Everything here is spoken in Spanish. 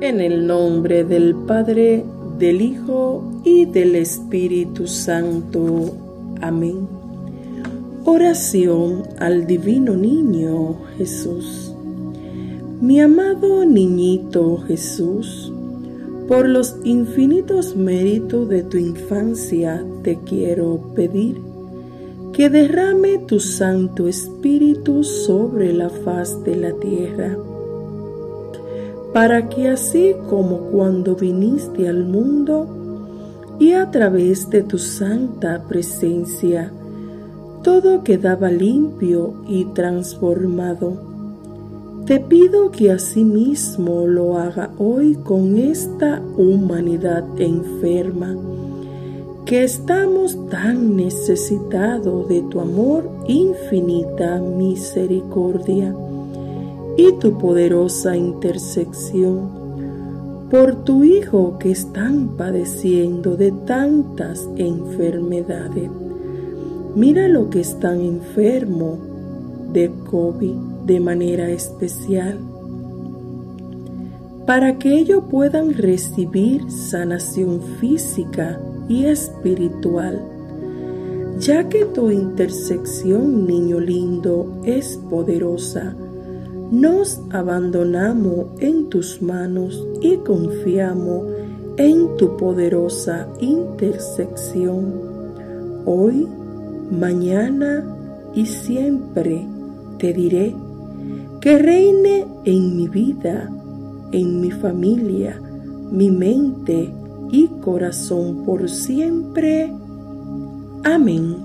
En el nombre del Padre, del Hijo y del Espíritu Santo. Amén. Oración al Divino Niño Jesús. Mi amado niñito Jesús, por los infinitos méritos de tu infancia te quiero pedir que derrame tu Santo Espíritu sobre la faz de la tierra para que así como cuando viniste al mundo y a través de tu santa presencia, todo quedaba limpio y transformado. Te pido que asimismo lo haga hoy con esta humanidad enferma, que estamos tan necesitados de tu amor infinita misericordia y tu poderosa intersección por tu Hijo que están padeciendo de tantas enfermedades. Mira lo que están enfermo de COVID de manera especial, para que ellos puedan recibir sanación física y espiritual, ya que tu intersección, niño lindo, es poderosa nos abandonamos en tus manos y confiamos en tu poderosa intersección. Hoy, mañana y siempre te diré que reine en mi vida, en mi familia, mi mente y corazón por siempre. Amén.